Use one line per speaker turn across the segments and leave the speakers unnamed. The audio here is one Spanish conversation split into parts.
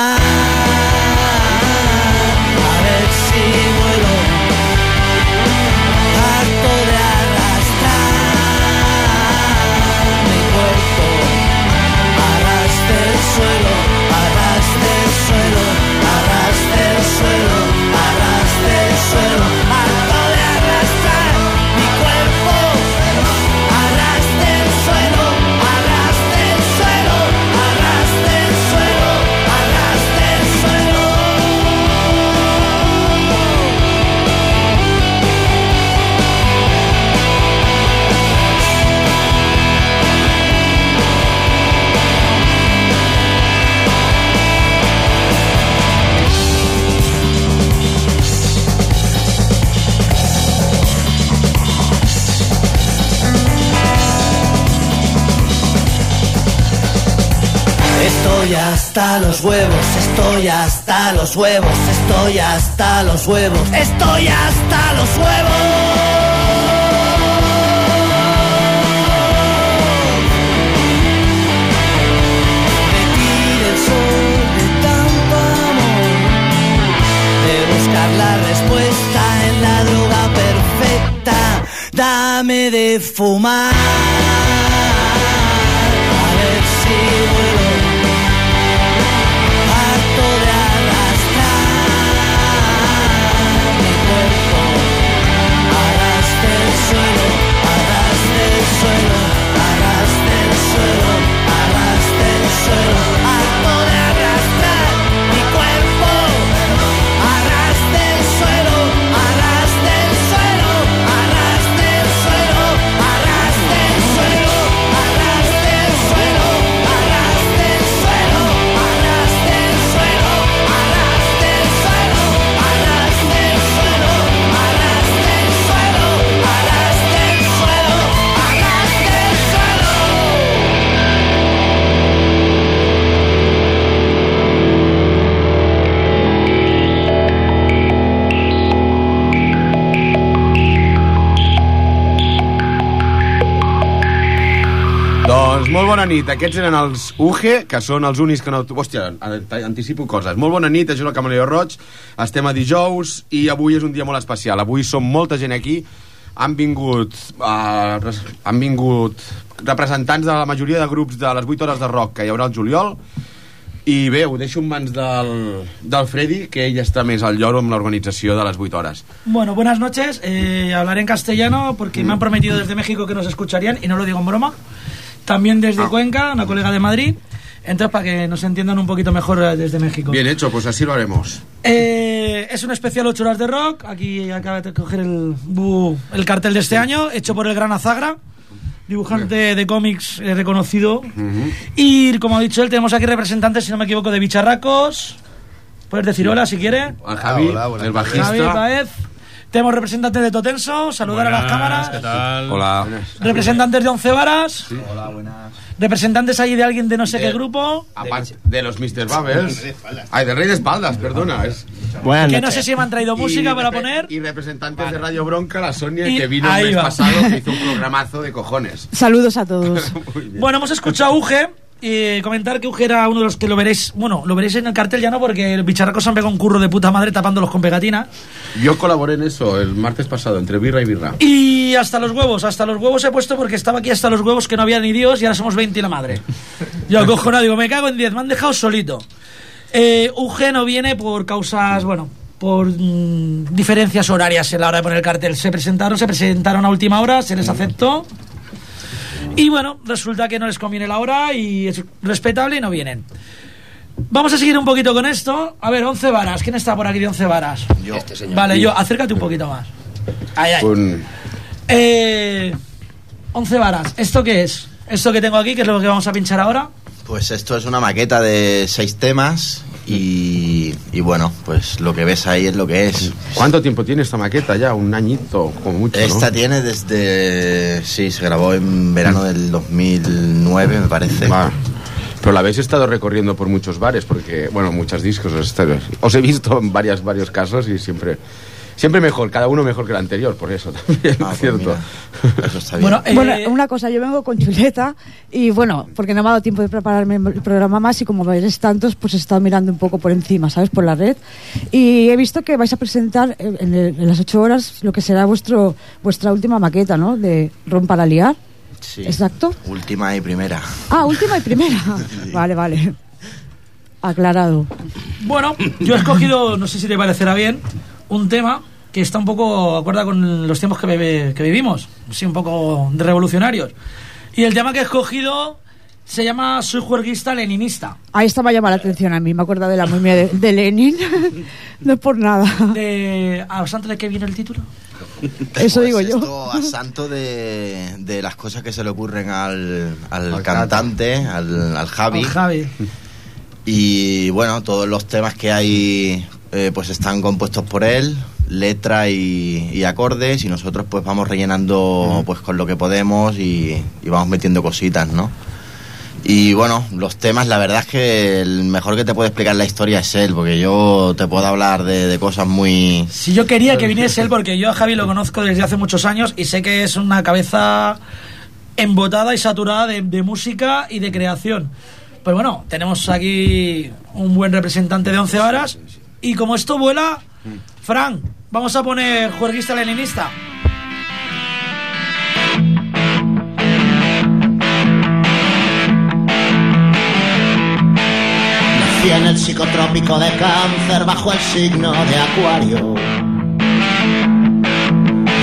why Estoy hasta los huevos, estoy hasta los huevos, estoy hasta los huevos, estoy hasta los huevos. De buscar la respuesta en la droga perfecta. Dame de fumar. A ver si
nit. Aquests eren els UGE, que són els únics que no... Hòstia, anticipo coses. Molt bona nit, això és el Camaleó Roig. Estem a dijous i avui és un dia molt especial. Avui som molta gent aquí. Han vingut, uh, han vingut representants de la majoria de grups de les 8 hores de rock que hi haurà el juliol. I bé, ho deixo en mans del, del Freddy, que ell està més al lloro amb l'organització de les 8 hores.
Bueno, buenas noches. Eh, hablaré en castellano porque me han prometido desde México que nos escucharían y no lo digo en broma. También desde
Ah.
Cuenca, una colega de Madrid. Entonces, para que nos entiendan un poquito mejor eh, desde México.
Bien hecho, pues así lo haremos.
Eh, es un especial 8 horas de rock. Aquí acaba de coger el, el cartel de este año, hecho por el gran Azagra, dibujante de cómics eh, reconocido. Y como ha dicho él, tenemos aquí representantes, si no me equivoco, de Bicharracos. Puedes decir hola si quiere.
Al Javi,
hola, buenas
el
noches.
Javi
bajista.
Tenemos representantes de Totenso, saludar a las cámaras.
¿Qué tal?
Hola.
Representantes de Once Varas. Representantes ahí de alguien de no sé
De-
qué grupo.
Aparte de los Mr. Bubbles. Ay, del Rey de Espaldas, perdona. Es...
Que no sé si me han traído música
Y
para poner.
Y representantes de Radio Bronca, la Sonia,
Y
que vino el mes
va.
pasado, que hizo un programazo de cojones.
Saludos a todos.
Bueno, hemos escuchado a Uge. Y comentar que Uge era uno de los que lo veréis. Bueno, lo veréis en el cartel ya no, porque el bicharracos han pegado un curro de puta madre tapándolos con pegatina.
Yo colaboré en eso el martes pasado, entre birra y birra.
Y hasta los huevos, hasta los huevos he puesto porque estaba aquí hasta los huevos que no había ni Dios y ahora somos 20 y la madre. Yo cojo digo, me cago en 10, me han dejado solito. Eh, UG no viene por causas, bueno, por mm, diferencias horarias en la hora de poner el cartel. Se presentaron, se presentaron a última hora, se les aceptó. Y bueno, resulta que no les conviene la hora y es respetable y no vienen. Vamos a seguir un poquito con esto. A ver, 11 varas. ¿Quién está por aquí de 11 varas?
Yo.
Este señor.
Vale, yo, acércate un poquito más. Ay, ay.
Un...
Eh, 11 varas. ¿Esto qué es? Esto que tengo aquí, que es lo que vamos a pinchar ahora.
Pues esto es una maqueta de seis temas y, y bueno, pues lo que ves ahí es lo que es.
¿Cuánto tiempo tiene esta maqueta ya? Un añito, como mucho, ¿no?
Esta tiene desde... Sí, se grabó en verano del 2009, me parece.
Va. Pero la habéis estado recorriendo por muchos bares, porque, bueno, muchos discos. Os he visto en varias, varios casos y siempre, siempre mejor, cada uno mejor que el anterior, por eso también,
Ah, pues
¿cierto?
mira, eso está bien.
Bueno, eh,
Bueno, una cosa, yo vengo con chuleta y bueno, porque no me ha dado tiempo de prepararme el programa más y como eres tantos, pues he estado mirando un poco por encima, ¿sabes? Por la red. Y he visto que vais a presentar eh, en, el- en las ocho horas lo que será vuestro vuestra última maqueta, ¿no? De Ron para liar.
Sí.
Exacto.
Última y primera.
Ah, última y primera. vale, vale. Aclarado.
Bueno, yo he escogido, no sé si te parecerá bien, un tema que está un poco acuerda con los tiempos que, vivimos, sí, un poco de revolucionarios. Y el tema que he escogido se llama Soy juerguista leninista.
Ahí esta me ha llamado la atención a mí, me acuerdo de la momia de, de Lenin. no es por nada.
De, ¿A santo de qué viene el título?
Eso
Pues
digo yo.
Esto a santo de, de las cosas que se le ocurren al, al
Al
cantante, al, al Javi.
Al Javi.
Y bueno, todos los temas que hay eh, pues están compuestos por él, letra y, y acordes, y nosotros pues vamos rellenando pues con lo que podemos y, y vamos metiendo cositas, ¿no? Y bueno, los temas, la verdad es que el mejor que te puede explicar la historia es él, porque yo te puedo hablar de, de cosas muy...
Si yo quería que viniese él, porque yo a Javi lo conozco desde hace muchos años y sé que es una cabeza embotada y saturada de, de música y de creación. Pues bueno, tenemos aquí un buen representante de 11 varas y como esto vuela, Fran, vamos a poner juerguista leninista.
Nací en el psicotrópico de cáncer bajo el signo de acuario.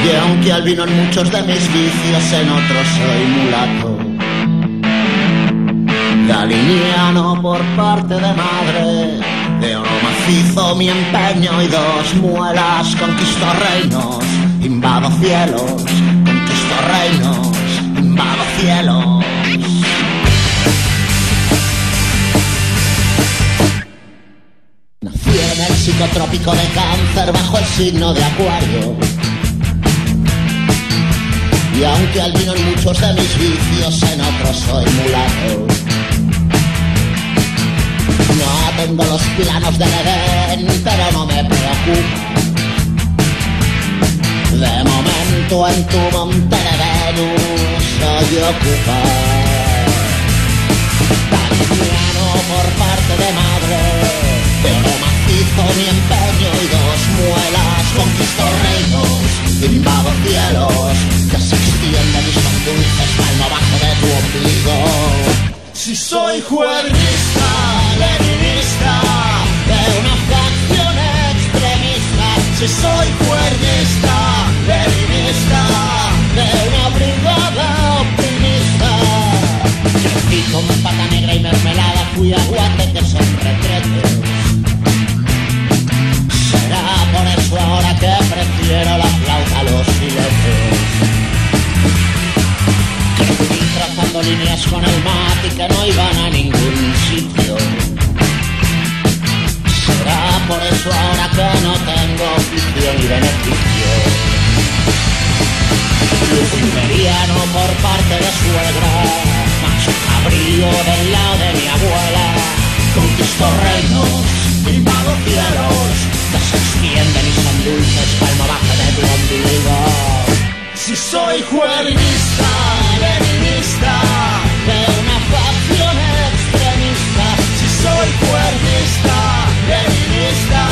Y aunque al vino en muchos de mis vicios, en otros soy mulato. Galiniano por parte de madre, de oro macizo mi empeño y dos muelas. Conquisto reinos, invado cielos, conquisto reinos, invado cielos. Nací en el psicotrópico de cáncer bajo el signo de acuario. Y aunque al vino en muchos de mis vicios, en otros soy mulato. No tengo los planos del Edén, pero no me preocupa. De momento en tu monte de Venus soy ocupa. Italiano por parte de madre, de oro macizo mi empeño y dos muelas. Conquisto reinos, invado cielos, que se extienden y son dulces palmo bajo de tu ombligo. Si soy juerguista, leninista, de una facción extremista. Si soy juerguista, leninista, de una brigada optimista. Crecí con pata negra y mermelada, fui a guate que son retretes. Será por eso ahora que prefiero la flauta a los filetes. Trazando líneas con el mate que no iban a ningún sitio. Será por eso ahora que no tengo oficio ni beneficio. Luciferiano por parte de suegra, macho cabrío del lado de mi abuela. Conquisto reinos, invado cielos, que se extienden y son dulces palmo bajo de tu ombligo. Si soy juerguista, leninista, de una facción extremista. Si soy juerguista, leninista,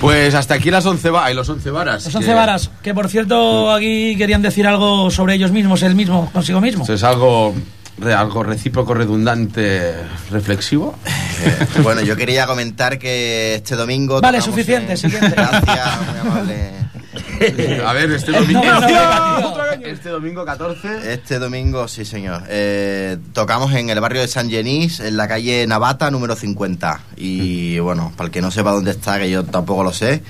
Pues hasta aquí las 11 va y los 11 varas.
Los once
que-
varas, que por cierto aquí querían decir algo sobre ellos mismos, él mismo, consigo mismo.
Eso es algo, algo recíproco, redundante, reflexivo.
Eh, bueno, yo quería comentar que este domingo.
Vale, suficiente,
en-
suficiente.
Gracias, muy amable.
A ver, este
No,
domingo.
no, no.
Este domingo 14.
Este domingo, sí, señor. Eh, tocamos en el barrio de San Genís, en la calle Navata, número 50. Y bueno, para el que no sepa dónde está, que yo tampoco lo sé,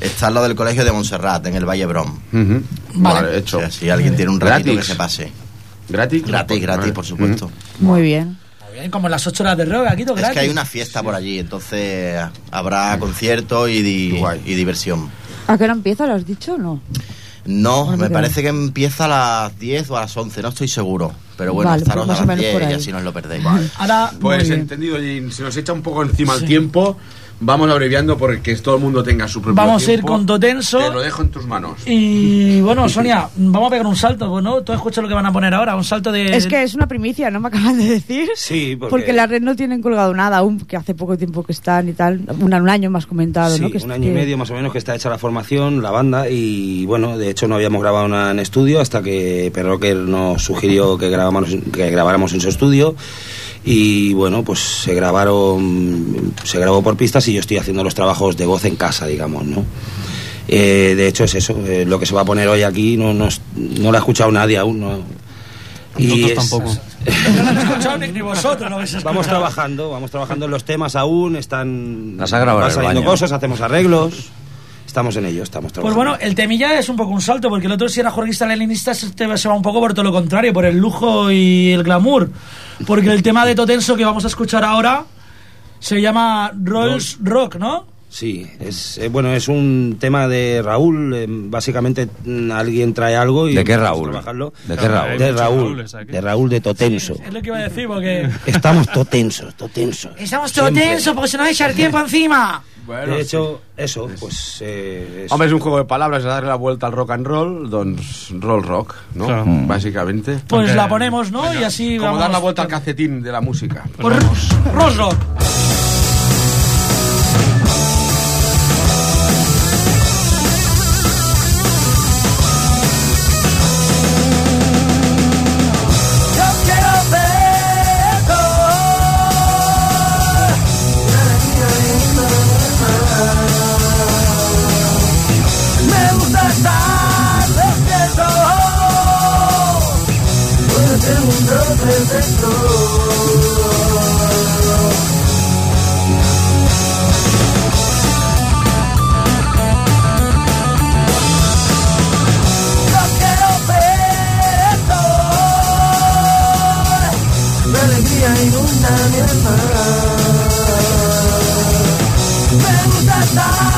está al lado del colegio de Montserrat, en el Valle Brom.
Ujú.
Vale.
Vale, hecho.
O sea, si alguien tiene un ratito
Gratis.
que se pase.
¿Gratis?
Gratis, gratis,
Vale.
por supuesto.
Muy bien.
Muy bien, como en las 8 horas de rock, aquí todo
Es
gratis.
que hay una fiesta por allí, entonces habrá concierto y, di- y diversión.
¿A qué hora empieza? ¿Lo has dicho o no?
No,
Bueno,
me parece que empieza a las 10 o a las 11, no estoy seguro. Pero bueno,
Vale,
estaros
pues
a las
menos
10
por
y así no os lo perdéis.
Ahora,
Pues entendido, y se nos echa un poco encima el tiempo. Vamos abreviando porque todo el mundo tenga su propio
Vamos a ir con Totenso.
Te lo dejo en tus manos.
y bueno, Sonia, vamos a pegar un salto, ¿no? Tú escuchas lo que van a poner ahora, un salto de...
Es que es una primicia, ¿no me acaban de decir?
Sí, porque-
Porque la red no tienen colgado nada aún, que hace poco tiempo que están y tal. Un, un año más comentado,
Sí,
¿no? Que
un año y medio más o menos que está hecha la formación, la banda, y bueno, de hecho no habíamos grabado nada en estudio hasta que Perrocker nos sugirió que grabáramos, que grabáramos en su estudio. Y bueno, pues se grabaron, se grabó por pistas y yo estoy haciendo los trabajos de voz en casa, digamos, ¿no? Eh, de hecho es eso, eh, lo que se va a poner hoy aquí no, no, no lo ha escuchado nadie aún, ¿no?
Nosotros
es-
tampoco.
No lo habéis escuchado ni, ni vosotros lo habéis escuchado.
Vamos trabajando, vamos trabajando en los temas aún, están
Las ha grabado
van
en el
saliendo cosas, hacemos arreglos, estamos en ello, estamos
Pues
trabajando.
bueno, el temilla es un poco un salto, porque el otro si era jornalista leninista se, te- se va un poco por todo lo contrario, por el lujo y el glamour. Porque el tema de Totenso que vamos a escuchar ahora se llama Rolls Rock, ¿no?
Sí, es eh, bueno, es un tema de Raúl, eh, básicamente mm, alguien trae algo y
¿De qué Raúl?
trabajarlo.
¿De qué Raúl?
De Raúl, de Raúl de Totenso.
Es lo que iba a decir, porque...
Estamos totensos, totensos.
Estamos
Siempre.
Totenso porque se nos va a echar tiempo encima.
Bueno,
De hecho, eso, pues eh, es-
Hombre, es un juego de palabras, es darle la vuelta al rock and roll, doncs roll rock, ¿no?
Claro.
Básicamente.
Pues la ponemos, ¿no? y así
Como
vamos...
dar la vuelta al calcetín de la música.
Por Rolls Rock.
Alegría inunda mi alma Me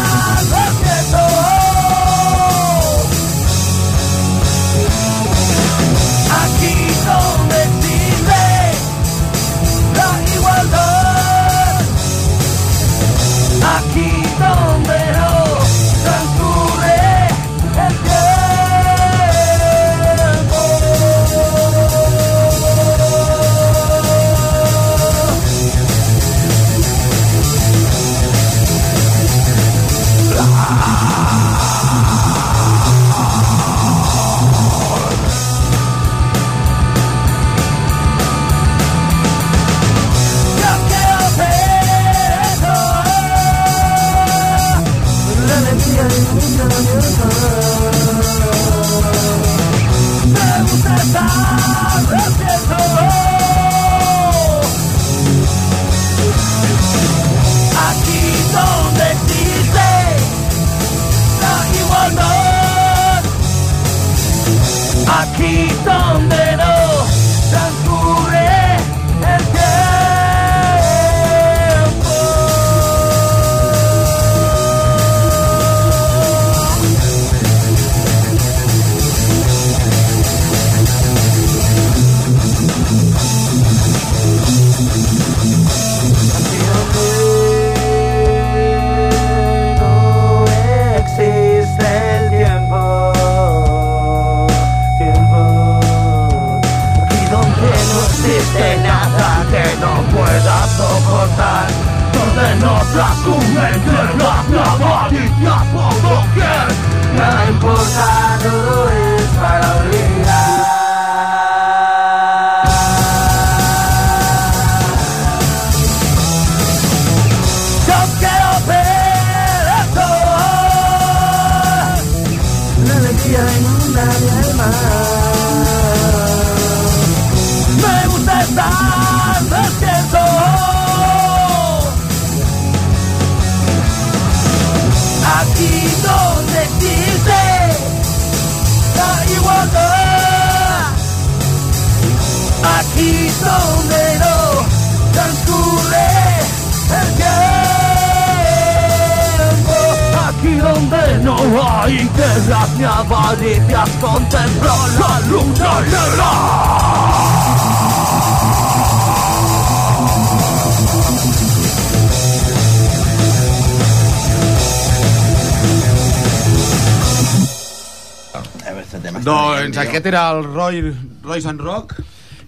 tema
Doncs aquest era el Roy, Royce and Rock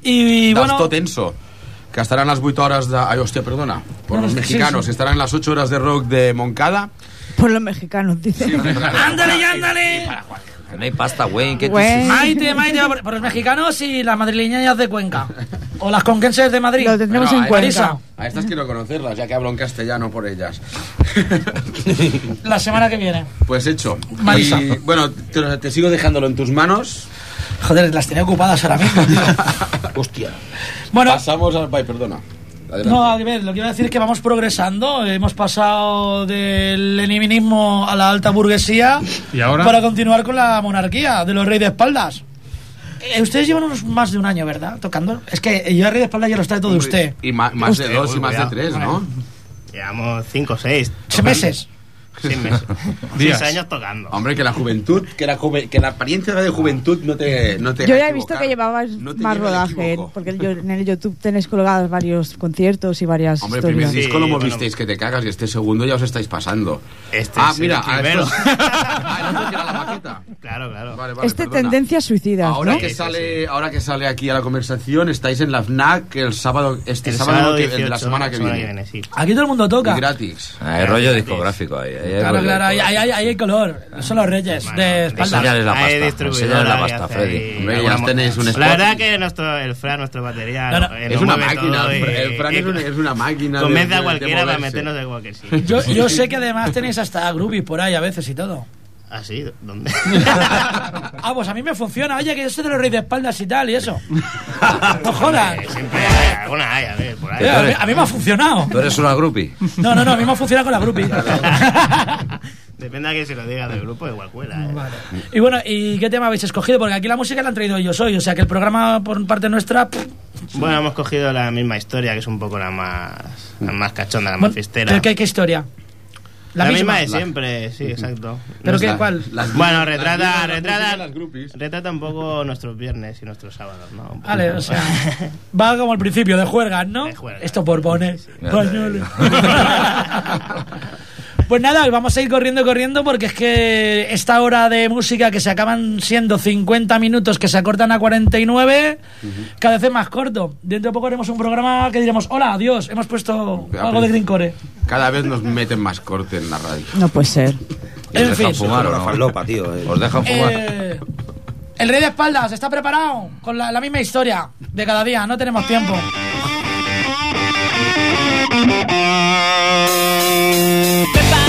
Y
dels
bueno,
Tot Enso que estaran las 8 horas de... Ay, hostia, perdona. Por
No,
los
sí,
mexicanos,
sí.
estarán las 8 horas de rock de Moncada.
Por los mexicanos, dice.
ándale, ya, ándale.
No hay pasta, güey. ¿Qué
Güey.
Maite, Maite, por, los mexicanos y las madrileñas de Cuenca. O las conquenses de Madrid.
Lo tendremos
Bueno,
en
a-
cuenta.
Marisa.
A estas quiero conocerlas, ya que hablo en castellano por ellas.
La semana que viene.
Pues hecho.
Marisa.
Y, bueno, te, te sigo dejándolo en tus manos.
Joder, las tenía ocupadas ahora mismo, tío.
Hostia.
Bueno,
Pasamos al... Ay, perdona. Adelante.
no, a ver, lo que iba a decir es que vamos progresando. Hemos pasado del leninismo a la alta burguesía.
¿Y ahora?
Para continuar con la monarquía de los reyes de espaldas. Eh, ustedes llevan unos más de un año, ¿verdad? Tocando. Es que yo a rey de espaldas ya los trae todo usted.
Y más de
Usted,
dos y más de tres, ¿no?
Llevamos 5 o 6.
Seis meses.
Seis meses.
Días.
6 años tocando.
Hombre, que la juventud, que la, juve- que la apariencia de juventud no te, no te
Yo ya he visto que llevabas
No
más rodaje, porque yo, en el YouTube tenéis colgados varios conciertos y varias
Hombre, el primer
historias.
disco lo
Sí,
movisteis que te cagas y este segundo ya os estáis pasando.
Este
ah,
es
mira,
el
ah,
primero.
ah, que era la maqueta.
Claro, claro.
Vale, vale,
este
perdona.
tendencia suicida,
Ahora
¿no?
que
Sí, sí,
sale, ahora que sale aquí a la conversación, estáis en la FNAC el sábado, este
El
sábado,
sábado
que- el
18,
de la semana que viene.
sí.
Aquí todo el mundo
Y
toca.
gratis.
Hay rollo discográfico ahí. hay
Claro,
rollo
claro, ahí, ahí, ahí hay color. Son los reyes
Bueno,
de espaldas.
Enséñales la pasta. Enséñales la pasta, Freddy.
Hombre, ya tenéis un spot.
La verdad que nuestro, el Fran, nuestro batería,
No, no,
eh,
Es
lo
una
mueve
máquina.
todo y-
El Fran es una, es una máquina.
Convence a cualquiera para meternos de cualquier sitio.
Yo, yo sé que además tenéis hasta groupies por ahí a veces y todo.
¿Ah, sí? ¿Dónde?
Ah, pues a mí me funciona. Oye, que yo soy de los reyes de espaldas y tal y eso. No jodan.
Eh, Siempre hay alguna hay, a ver, por ahí.
A, mí, a mí me ha funcionado.
Tú eres una groupie.
No, no, no, a mí me ha funcionado con la groupie.
Depende a quién se lo diga del grupo, igual cuela. ¿eh?
Vale. Y bueno, ¿y qué tema habéis escogido? Porque aquí la música la han traído yo soy, o sea que el programa por parte nuestra... pff,
Bueno, hemos cogido la misma historia, que es un poco la más, la más cachonda, la más
bueno,
fiestera.
¿qué, qué historia?
La, misma, de
La-
siempre, sí, exacto.
¿Pero
No
qué, cuál?
Las-
Bueno, retrata,
las
retrata,
las
retrata un poco nuestros viernes y nuestros sábados, ¿no?
Vale, o sea, va como al principio, de juergas, ¿no?
De juergas.
Esto por poner.
Te digo.
Pues nada, vamos a ir corriendo, corriendo, porque es que esta hora de música que se acaban siendo 50 minutos, que se acortan a 49, cada vez es más corto. Dentro de poco haremos un programa que diremos, hola, adiós, hemos puesto algo de Greencore.
Cada vez nos meten más corte en la radio.
No puede ser.
¿Y os
En fin.
dejan fumar no?
falopa, tío. eh.
¿Os dejan fumar?
Eh, el rey de espaldas está preparado con la, la misma historia de cada día, no tenemos tiempo.
Me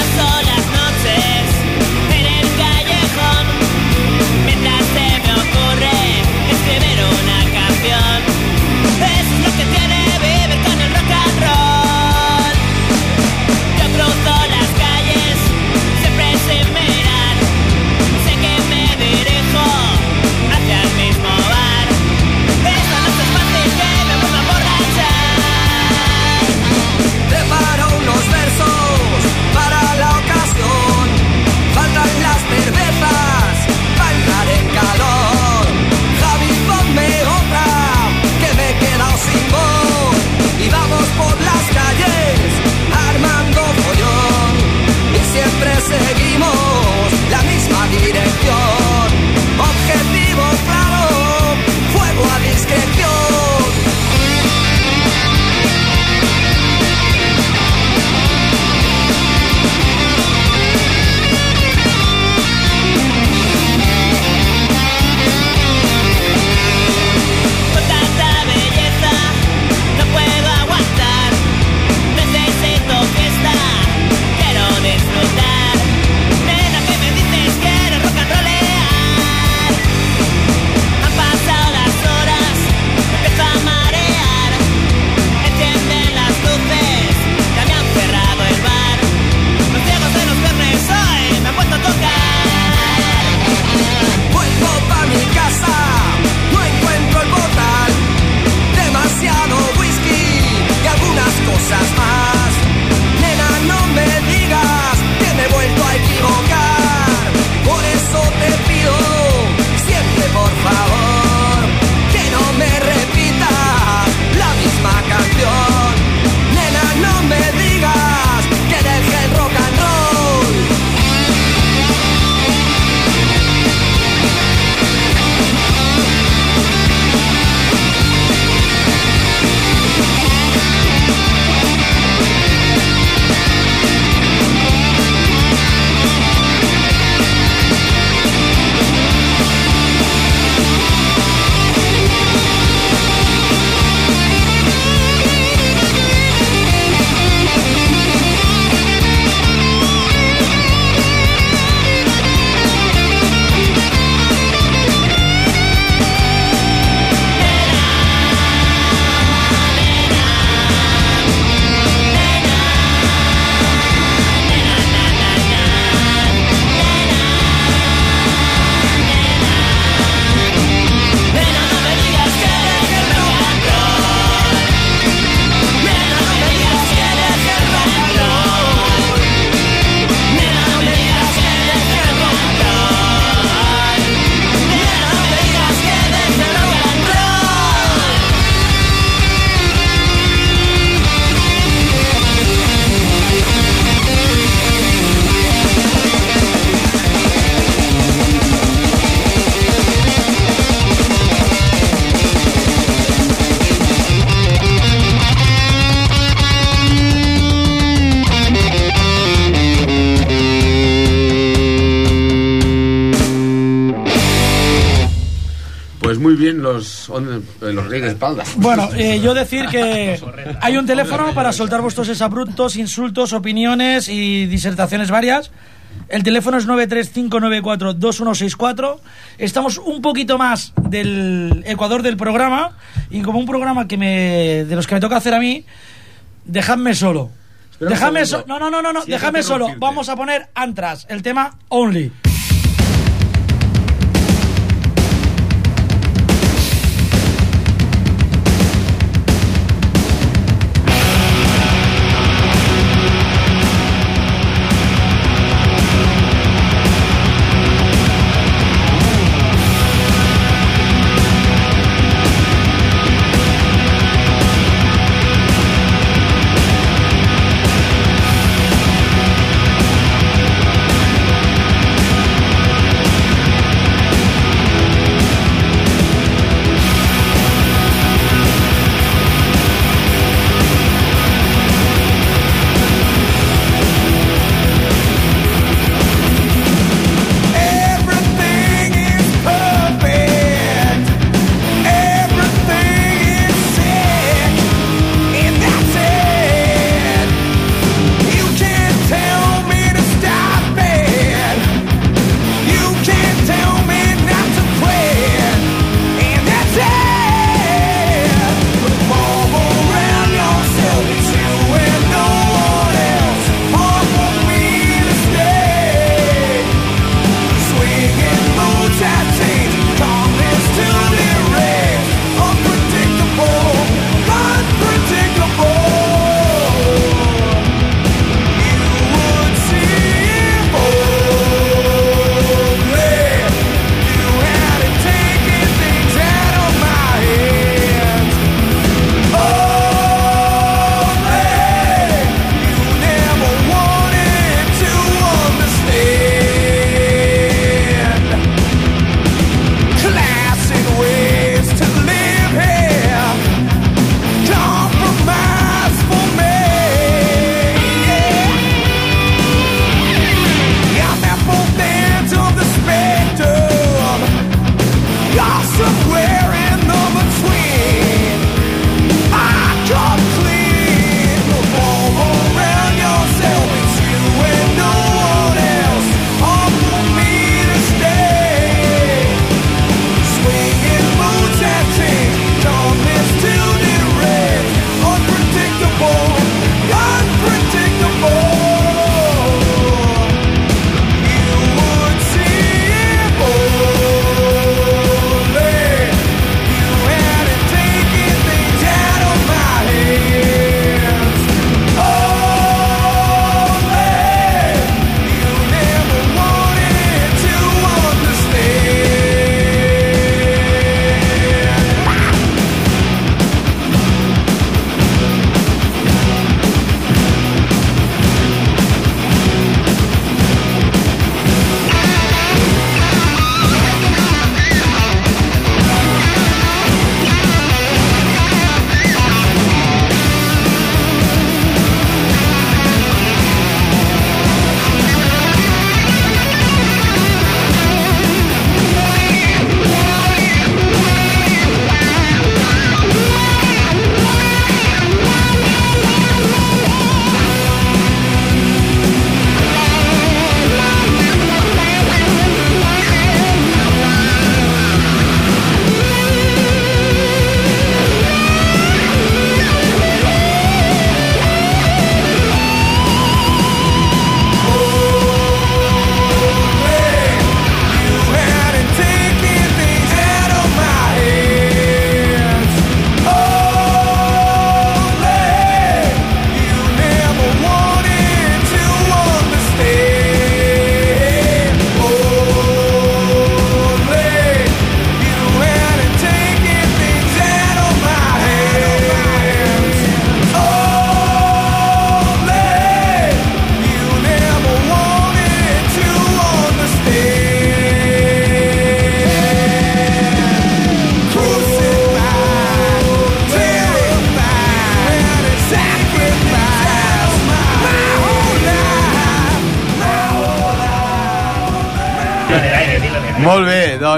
los reyes de espalda.
Bueno, eh, yo decir que hay un teléfono para soltar vuestros exabruptos, insultos, opiniones y disertaciones varias. El teléfono es 935942164. Estamos un poquito más del Ecuador del programa y como un programa que me de los que me toca hacer a mí, dejadme solo.
Segundo.
solo. No, no, no, no, no. Dejadme solo. Vamos a poner Antras, el tema. Only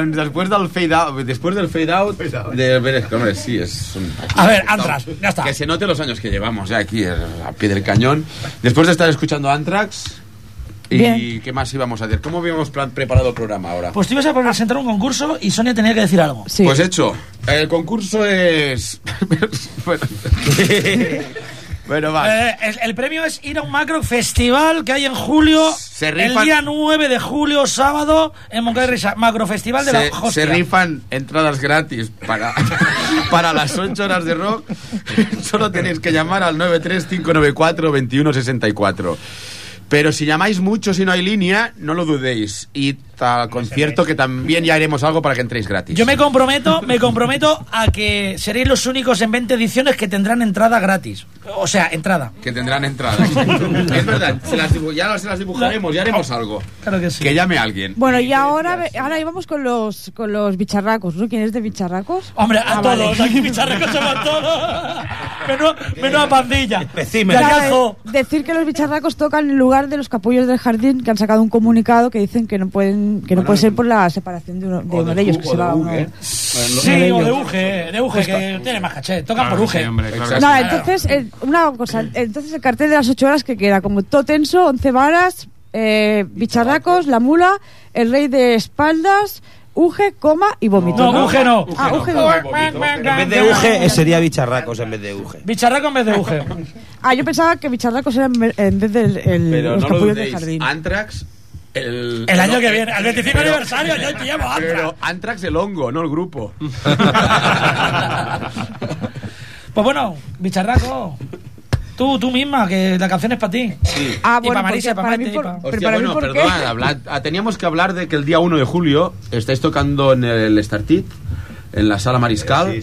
doncs després del fade out, després del fade out, de, hombre, sí, es un-
A ver, Anthrax, ya está.
que se note los años que llevamos ya aquí eh, a pie del cañón. Después de estar escuchando Anthrax, ¿y
Bien.
qué más íbamos a hacer? ¿Cómo habíamos preparado el programa ahora?
Pues te ibas a presentar un concurso y Sonia tenía que decir algo.
Pues hecho, el concurso es... bueno, bueno, va.
Eh, el, el premio es ir a un macro festival que hay en julio, el
rifan-
día 9 de julio, sábado, en Moncada de Risa. Macro festival de
se,
la hostia.
se rifan entradas gratis para, para las 8 horas de rock. Solo tenéis que llamar al 93594-2164. Pero si llamáis mucho si no hay línea, no lo dudéis. Y al concierto que también ya haremos algo para que entréis gratis.
Yo me comprometo, me comprometo a que seréis los únicos en 20 ediciones que tendrán entrada gratis. O sea, entrada.
Que tendrán entradas. es verdad, se las dibu- ya se las dibujaremos, ya haremos algo.
Claro que sí.
Que llame alguien.
Bueno, y ahora, ahora íbamos con los, con los bicharracos, ¿no? ¿Quién es de bicharracos?
Hombre, a
Ah, vale.
todos, aquí bicharracos somos todos. Menos, menos a pandilla.
Nada, eh, decir que los bicharracos tocan en lugar de los capullos del jardín que han sacado un comunicado que dicen que no pueden que no puede ser por la separación de uno de, uno de ellos que se va uno.
Sí, o de Uge, de Uge, que tiene más caché. Tocan por Uge.
No, entonces, eh, una cosa, entonces el cartel de las ocho horas que queda como todo tenso, once varas, eh, bicharracos, la mula, el rey de espaldas, uge, coma y vómito.
No, Uge no.
Ah, uge no.
En vez de Uge, eh, sería bicharracos en vez de Uge.
Bicharraco en vez de Uge.
Ah, yo pensaba que bicharracos era en vez del el-
Pero
los
no lo
capullos del jardín.
Antrax. El,
El año
no,
que viene, al 25
pero-
aniversario, yo te Antrax.
Pero Antrax el hongo, no el grupo.
Pues bueno, bicharraco. Tú, tú misma, que la canción es para ti.
Ah,
y
bueno,
para Marisa, para
para mí
Maite, y
por-
pa-
Pero
Hostia,
para mí,
bueno, perdón, hablad- ah, teníamos que hablar de que el día 1 de julio estáis tocando en el Startit, en la sala Mariscal,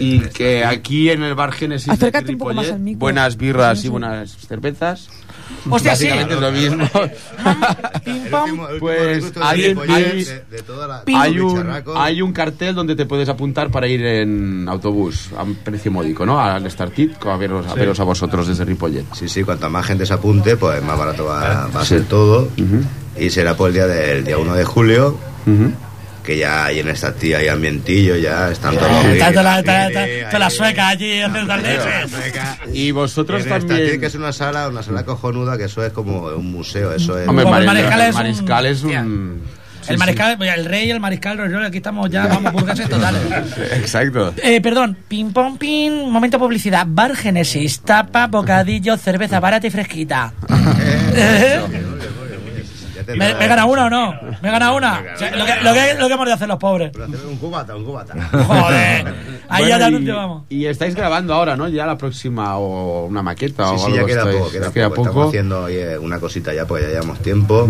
y que aquí en el bar Génesis de
Acércate
aquí
un poco más
Ripollet,
al micro.
buenas birras y buenas cervezas.
Hostia, sí.
Básicamente es lo mismo. pues hay,
de Ripollet,
hay-
de- de toda la-
hay
todo el
un, hay un cartel donde te puedes apuntar para ir en autobús a un precio módico, ¿no? Al Startit, a veros, a,
Sí.
veros a vosotros desde Ripollet.
Sí, sí, cuanta más gente se apunte, pues más barato va, va a ser todo. Y será por el día del día 1 de julio, que ya hay en esta tía, hay ambientillo, ya están todos los
Está toda la, la sueca allí haciendo.
Y vosotros
en esta
también...
tía, que es una sala, una sala cojonuda, que eso es como un museo, eso es...
Hombre,
el mariscal es un-
mariscal es un... sí,
el
sí.
mariscal, el rey, el mariscal, Royol, aquí estamos ya, vamos, burgueses totales.
Exacto.
Eh, perdón, ping pong ping, momento publicidad. Bar Génesis, tapa, bocadillo, cerveza barata y fresquita. ¿Me, me gana una o no? ¿Me gana una? O sea, lo, que, lo, que, lo que hemos de hacer los pobres.
Un cubata, un cubata.
Joder. Ahí
Bueno,
ya te
y-
anuncio, vamos.
Y estáis grabando ahora, ¿no? Ya la próxima o una maqueta
Sí,
o
sí,
algo.
ya queda
estáis-
poco, queda
queda
poco. Estamos haciendo oye, una cosita ya, pues ya llevamos tiempo.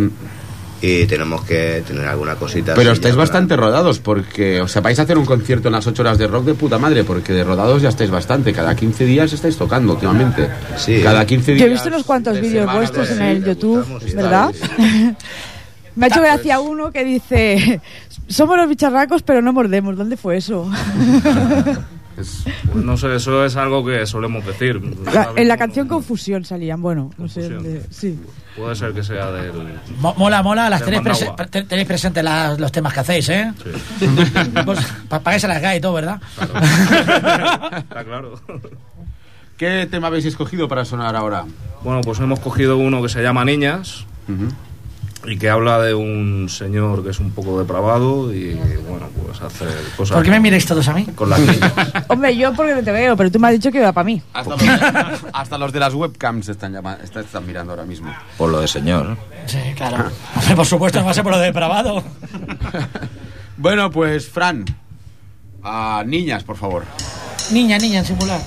Y tenemos que tener alguna cosita.
Pero estáis
para-
bastante rodados porque, o sea, vais a hacer un concierto en las 8 horas de rock de puta madre porque de rodados ya estáis bastante. Cada 15 días estáis tocando últimamente.
Sí.
Cada 15 días.
Yo he visto unos cuantos vídeos vuestros en el YouTube, ¿verdad? Me ha hecho gracia uno que dice, somos los bicharracos pero no mordemos. ¿Dónde fue eso?
Pues no sé, eso es algo que solemos decir.
La- en la canción Confusión salían, bueno, no sé dónde. Sí.
Puede ser que sea del.
Mo- Mola, mola, las tenéis, prese- tenéis presentes las- los temas que hacéis, ¿eh? Pues, pa- pagáis a las GAE y todo, ¿verdad?
Está claro.
¿Qué tema habéis escogido para sonar ahora?
Bueno, pues hemos cogido uno que se llama Niñas y que habla de un señor que es un poco depravado y bueno, pues hace cosas.
¿Por qué me miráis todos a mí?
Con las niñas.
Hombre, yo porque no te veo, pero tú me has dicho que iba para mí.
Hasta los, hasta los de las webcams están, llama- están, están mirando ahora mismo.
Por lo de señor.
Sí, claro. Hombre, por supuesto, no va a ser por lo de depravado.
Bueno, pues, Fran, a niñas, por favor.
Niña, niña, en singular.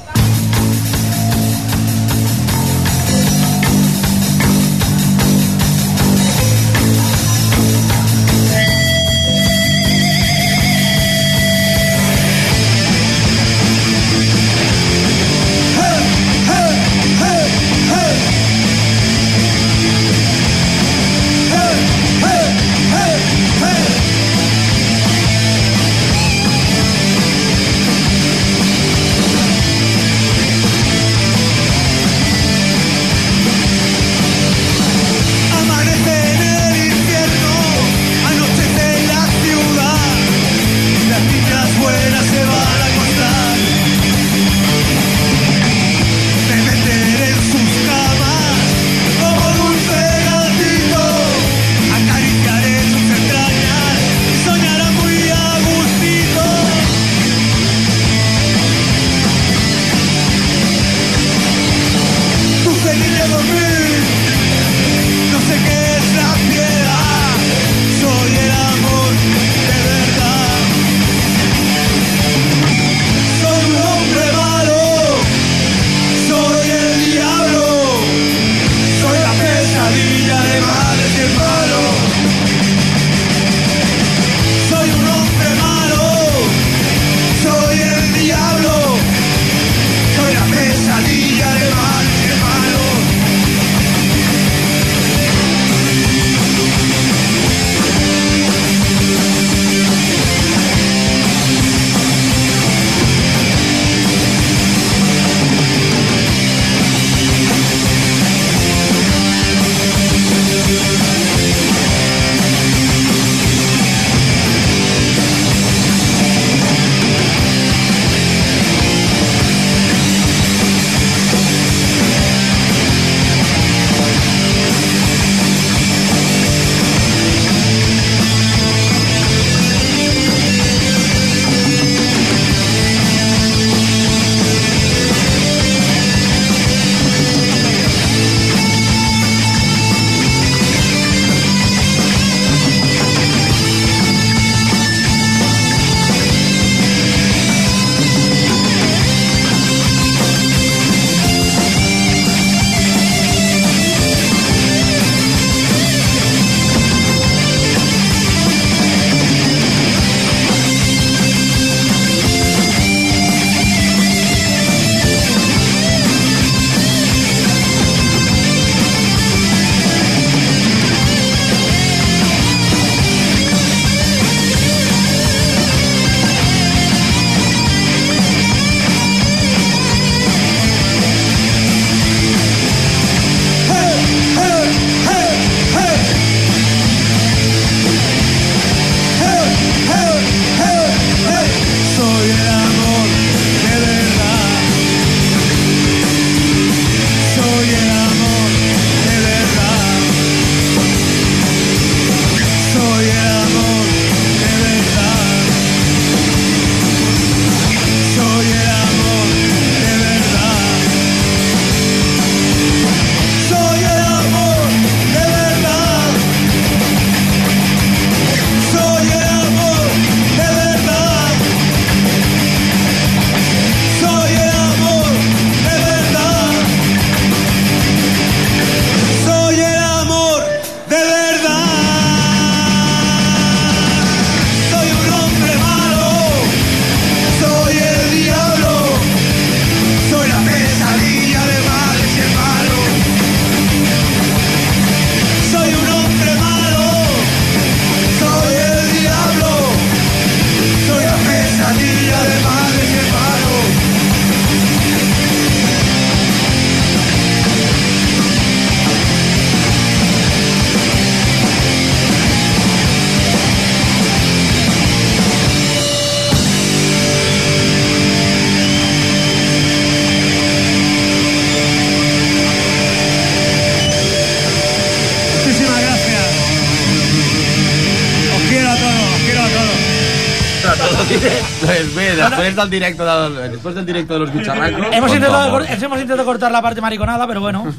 Després del directe del, després del directe de los bicharracos...
Hemos intentado, hemos intentado cortar la parte mariconada, pero bueno.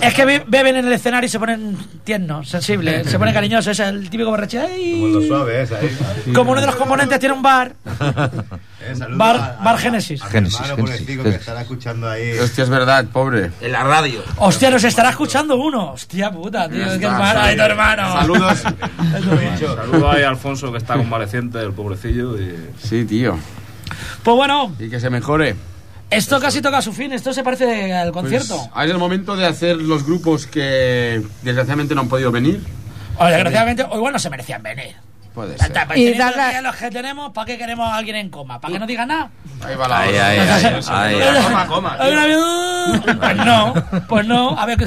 es que be- beben en el escenario y se ponen tiernos, sensibles, se ponen cariñosos. Es el típico borracho.
Como ahí.
Como uno de los componentes tiene un bar,
saludo
bar,
a-
bar Génesis.
Génesis, Génesis,
que estará escuchando ahí.
Hòstia, és verdad, pobre.
En la radio.
Hostia, nos estará escuchando uno. Hostia puta, tío, qué hermano, ay, tu hermano.
Saludos.
Saludos ahí a Alfonso que está convaleciente, el pobrecillo. Y...
Sí, tío.
Pues bueno,
Y que se mejore.
esto casi toca su fin. Esto se parece al concierto.
Pues, es el momento de hacer los grupos que desgraciadamente no han podido venir.
O desgraciadamente, o igual no se merecían venir.
Puede ser.
está, pues
Y
teniendo
darle-
los que tenemos, ¿para qué queremos a alguien en coma? ¿Para que no diga nada?
Ahí va la
una- Pues no, pues no. A ver,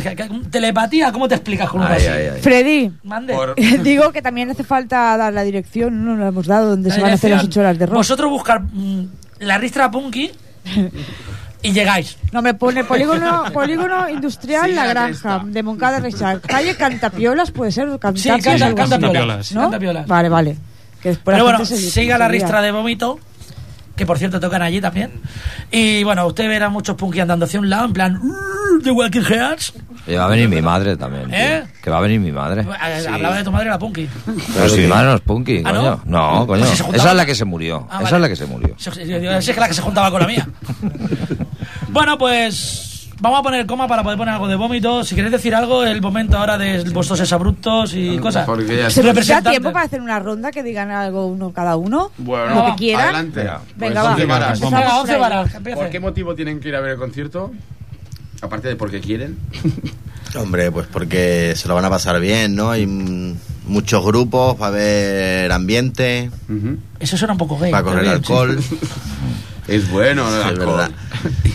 telepatía, ¿cómo te explicas con uno
Ay,
así?
ay, ay.
Freddy,
Mande.
Por-
digo que también hace falta dar la dirección, no la hemos dado, donde
La
se van a hacer las
dirección.
ocho horas de rock.
Vosotros buscar mm, la ristra punky y llegáis.
No, me pone polígono, polígono industrial
Sí,
La Granja, de Moncada Reixac. Calle Cantapiolas, puede ser,
Sí,
Cantapios,
canta,
algo
canta
así,
piolas.
¿no? Vale, vale. Que
Pero bueno, siga la ristra de vómito, que por cierto tocan allí también. Y bueno, usted verá muchos punky andando hacia un lado, en plan, "Uh, The Walking Heads.
Y va a venir mi madre también. tío.
¿Eh?
Que va a venir mi madre.
Eh, Hablaba de tu madre, la punky.
Pero si mi madre no es punky,
¿Ah,
coño. No, coño.
Pues si juntaba-
Esa es la que se murió.
Ah,
Esa
vale.
es la que se murió.
Esa es la que se juntaba con la mía. bueno, pues vamos a poner coma para poder poner algo de vómito. Si queréis decir algo, el momento ahora de vuestros exabruptos y cosas.
Porque ya
¿Se da tiempo para hacer una ronda que digan algo uno cada uno?
Bueno,
Lo que quieran.
adelante.
Venga,
Pues,
va.
varas.
Empezamos
Venga,
por
11
ahí.
varas.
¿Por qué motivo tienen que ir a ver el concierto? Aparte de porque quieren.
Hombre, pues porque se lo van a pasar bien, ¿no? Hay muchos grupos, va a haber ambiente.
Eso suena un poco gay.
va a correr alcohol.
Es bueno
Sí, es verdad.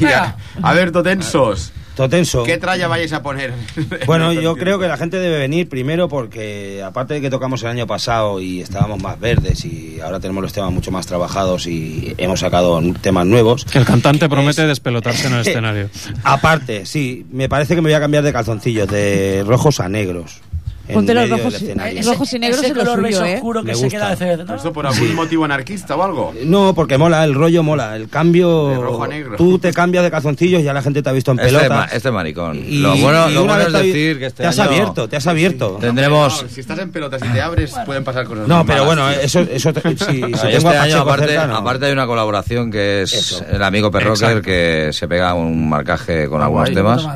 A ver, totensos.
Totenso.
¿Qué tralla vais a poner?
Bueno, yo creo que la gente debe venir primero porque aparte de que tocamos el año pasado y estábamos más verdes y ahora tenemos los temas mucho más trabajados y hemos sacado temas nuevos.
El cantante promete despelotarse en el escenario.
Aparte, sí, me parece que me voy a cambiar de calzoncillos de rojos a negros.
Ponte los rojos y-. Ese- rojos y negros
ese
es lo
color
suyo, ¿eh?
oscuro que
Me
se
gusta.
queda de ¿no?
¿Esto por algún motivo anarquista o algo?
No, porque mola, el rollo mola, el cambio.
De rojo a negro.
Tú te cambias de calzoncillos, ya la gente te ha visto en
Este,
pelota.
ma- este maricón.
Y-
lo bueno,
y
lo es decir que este
te has
año
abierto, te has abierto.
tendremos...
No, si estás en pelotas y te abres, pueden pasar cosas
No, pero
malas,
bueno,
tío.
eso, eso te- si, si
Ay,
tengo
este
a
año, aparte,
cerca, no.
aparte hay una colaboración que es
Eso.
el amigo Perrocker que se pega un marcaje con
Ah,
algunos temas.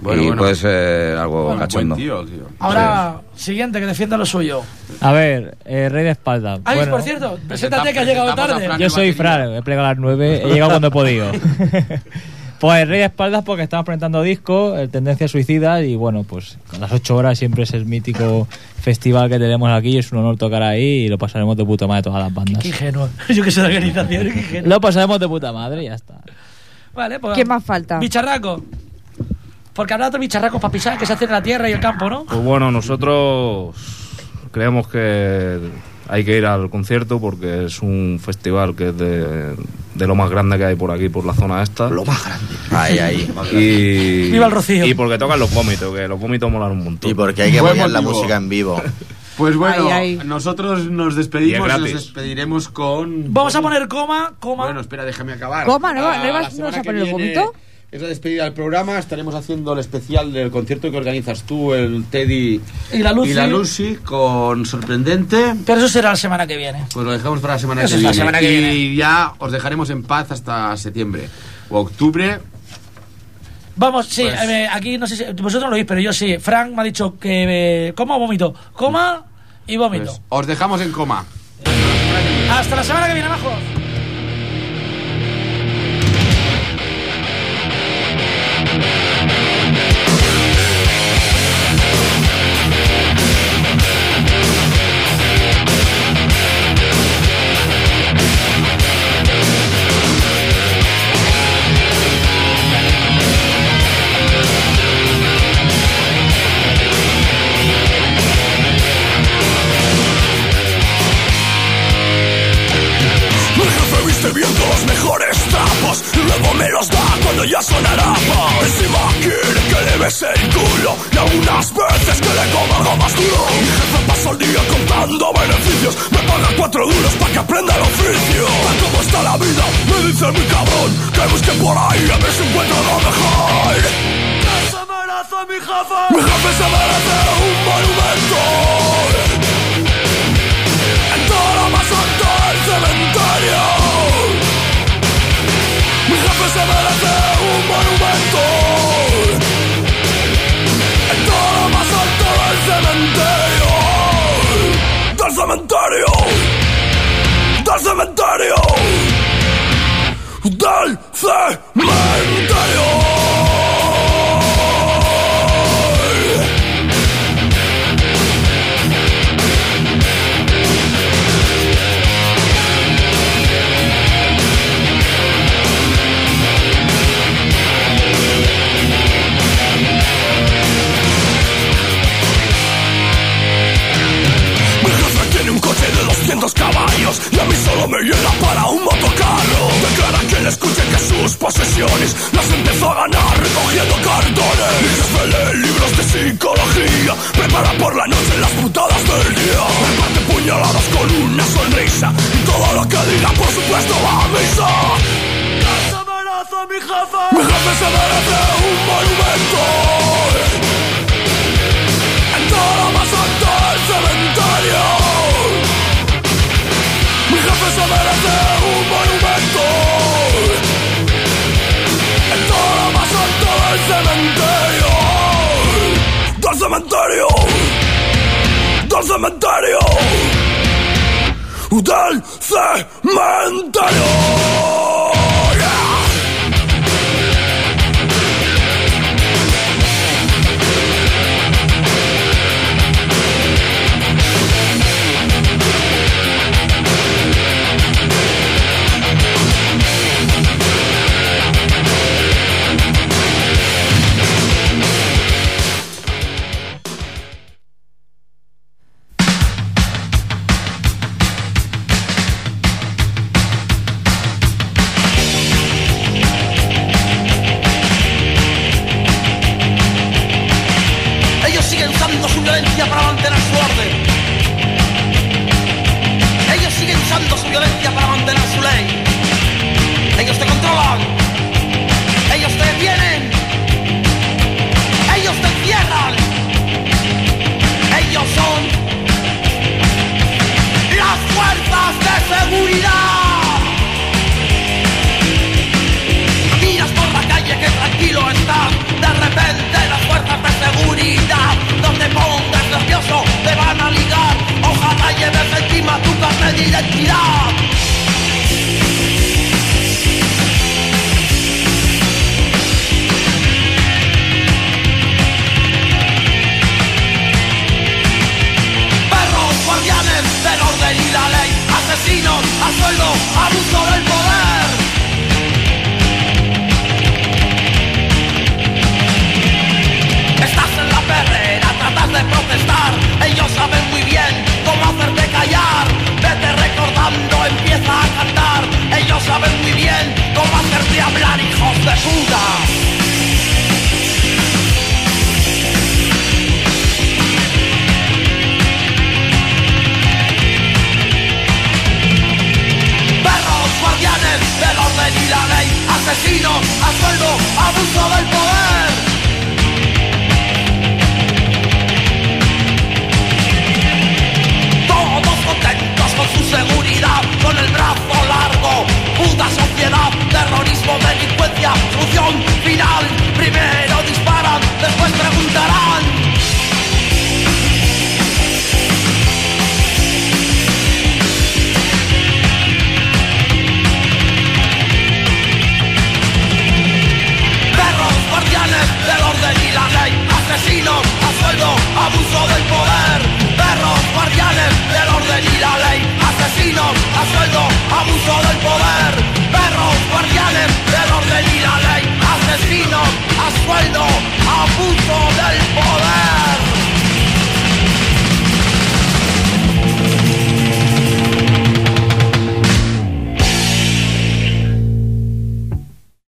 Bueno,
y
bueno.
puede ser algo
Bueno,
cachondo.
buen tío, tío.
Ahora, siguiente, que defienda lo suyo.
A ver, eh, Rey de Espalda.
Ay,
Bueno,
por cierto, preséntate que has llegado
a
tarde.
Yo soy Fran, he plegado a las 9, he llegado cuando he podido. pues Rey de Espaldas porque estamos presentando disco, el Tendencia Suicida, y bueno, pues con las 8 horas siempre es el mítico festival que tenemos aquí, es un honor tocar ahí y lo pasaremos de puta madre todas las bandas.
Qué ingenuo. Yo que soy de organización, qué ingenuo.
Lo pasaremos de puta madre y ya está.
Vale, pues.
¿Qué más falta?
Bicharraco. Porque habrá otros bicharracos para pisar que se hacen en la tierra y el campo, ¿no?
Pues bueno, nosotros creemos que hay que ir al concierto porque es un festival que es de, de lo más grande que hay por aquí, por la zona esta.
Lo más grande.
Ahí, ahí.
Y,
Viva el Rocío.
Y porque tocan los vómitos, que los vómitos molan un montón.
Y porque hay que
Buen
apoyar la
motivo.
música en vivo.
Pues bueno,
Ay, ay.
nosotros nos despedimos
es
y nos despediremos con...
Vamos a poner coma, coma.
Bueno, espera, déjame acabar.
¿Coma? ¿No
Ah,
no ibas-
la
no vas a poner el
viene
vómito?
Es la despedida del programa. Estaremos haciendo el especial del concierto que organizas tú, el Teddy
Y la Lucy.
y la Lucy, con Sorprendente.
Pero eso será la semana que viene.
Pues lo dejamos para la semana,
Eso
que,
es la
viene.
semana que
y ya os dejaremos en paz hasta septiembre o octubre.
Vamos, sí,
Pues-
eh, aquí no sé si vosotros lo oís, pero yo sí. Frank me ha dicho que eh, coma o vómito. Coma y vómito.
Pues os dejamos en coma.
Hasta la semana que viene, majos.
Bien los mejores trapos y luego me los da cuando ya son harapas. Encima quiere que le bese el culo y algunas veces que le coma algo más duro. Mi jefe pasa el día contando beneficios. Me pagan cuatro duros para que aprenda el oficio. Tal como está la vida, me dice mi cabrón, que busque por ahí a ver si encuentro lo mejor.
¿Qué se merece mi jefe?
Mi jefe se merece un monumento. Del cementerio. Del cementerio. Del cementerio. Sus posesiones las empezó a ganar recogiendo cartones. Mi jefe lee libros de psicología, prepara por la noche las putadas del día. Reparte puñaladas con una sonrisa y todo lo que diga por supuesto va a misa.
¿Qué se mi jefe?
Mi jefe se merece un monumento. En todo lo más alto del cementerio. Mi jefe se merece un monumento. Del cementerio. Del cementerio. Del cementerio.
Perros guardianes del orden y la ley, asesinos a sueldo, abuso del poder. Todos contentos con su seguridad, con el brazo puta sociedad, terrorismo, delincuencia, solución final. Primero disparan, después preguntarán. Perros, guardianes del orden y la ley, asesinos, a sueldo, abuso del poder perros guardianes del orden y la ley, asesinos a sueldo, abuso del poder, perros guardianes del orden y la ley, asesinos a sueldo, abuso del poder.